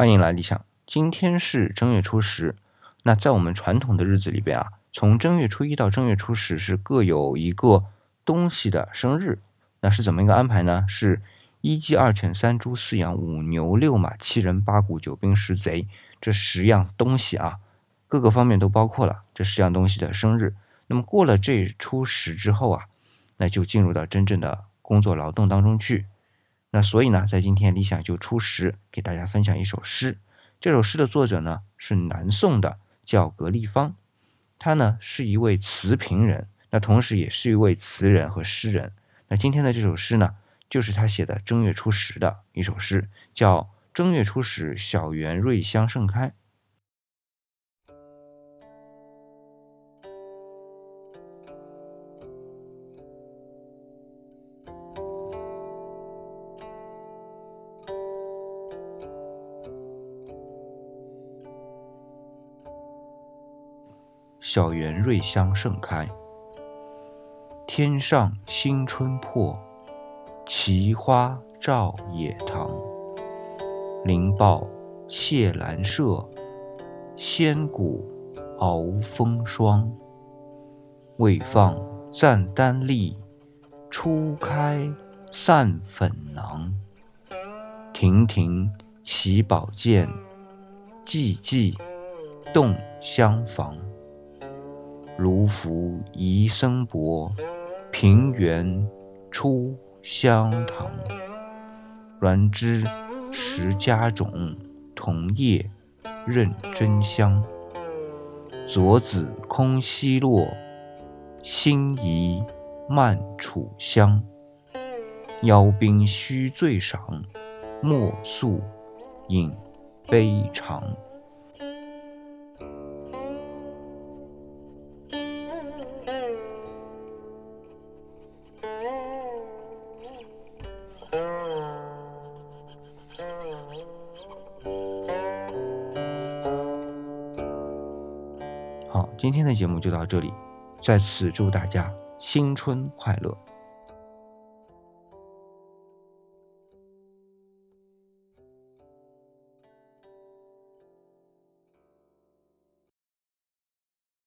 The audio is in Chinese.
欢迎来理想。今天是正月初十，那在我们传统的日子里边啊，从正月初一到正月初十是各有一个东西的生日。那是怎么一个安排呢？是一鸡二犬三猪四羊五牛六马七人八股九兵十贼这十样东西啊，各个方面都包括了这十样东西的生日。那么过了这初十之后啊，那就进入到真正的工作劳动当中去。那所以呢，在今天理想就初十给大家分享一首诗。这首诗的作者呢是南宋的，叫格立方。他呢是一位词评人，那同时也是一位词人和诗人。那今天的这首诗呢，就是他写的正月初十的一首诗，叫《正月初十小园瑞香盛开》。小园瑞香盛开，天上新春破，奇花照野堂。灵报谢兰麝，仙骨熬风霜。未放赞丹栗，初开散粉囊。亭亭起宝剑，寂寂动香房。卢浮遗僧伯，平原出香堂。鸾枝十家种，桐叶认真香。左子空西落，心怡慢楚香。邀宾须醉赏，莫诉饮悲长。今天的节目就到这里，在此祝大家新春快乐。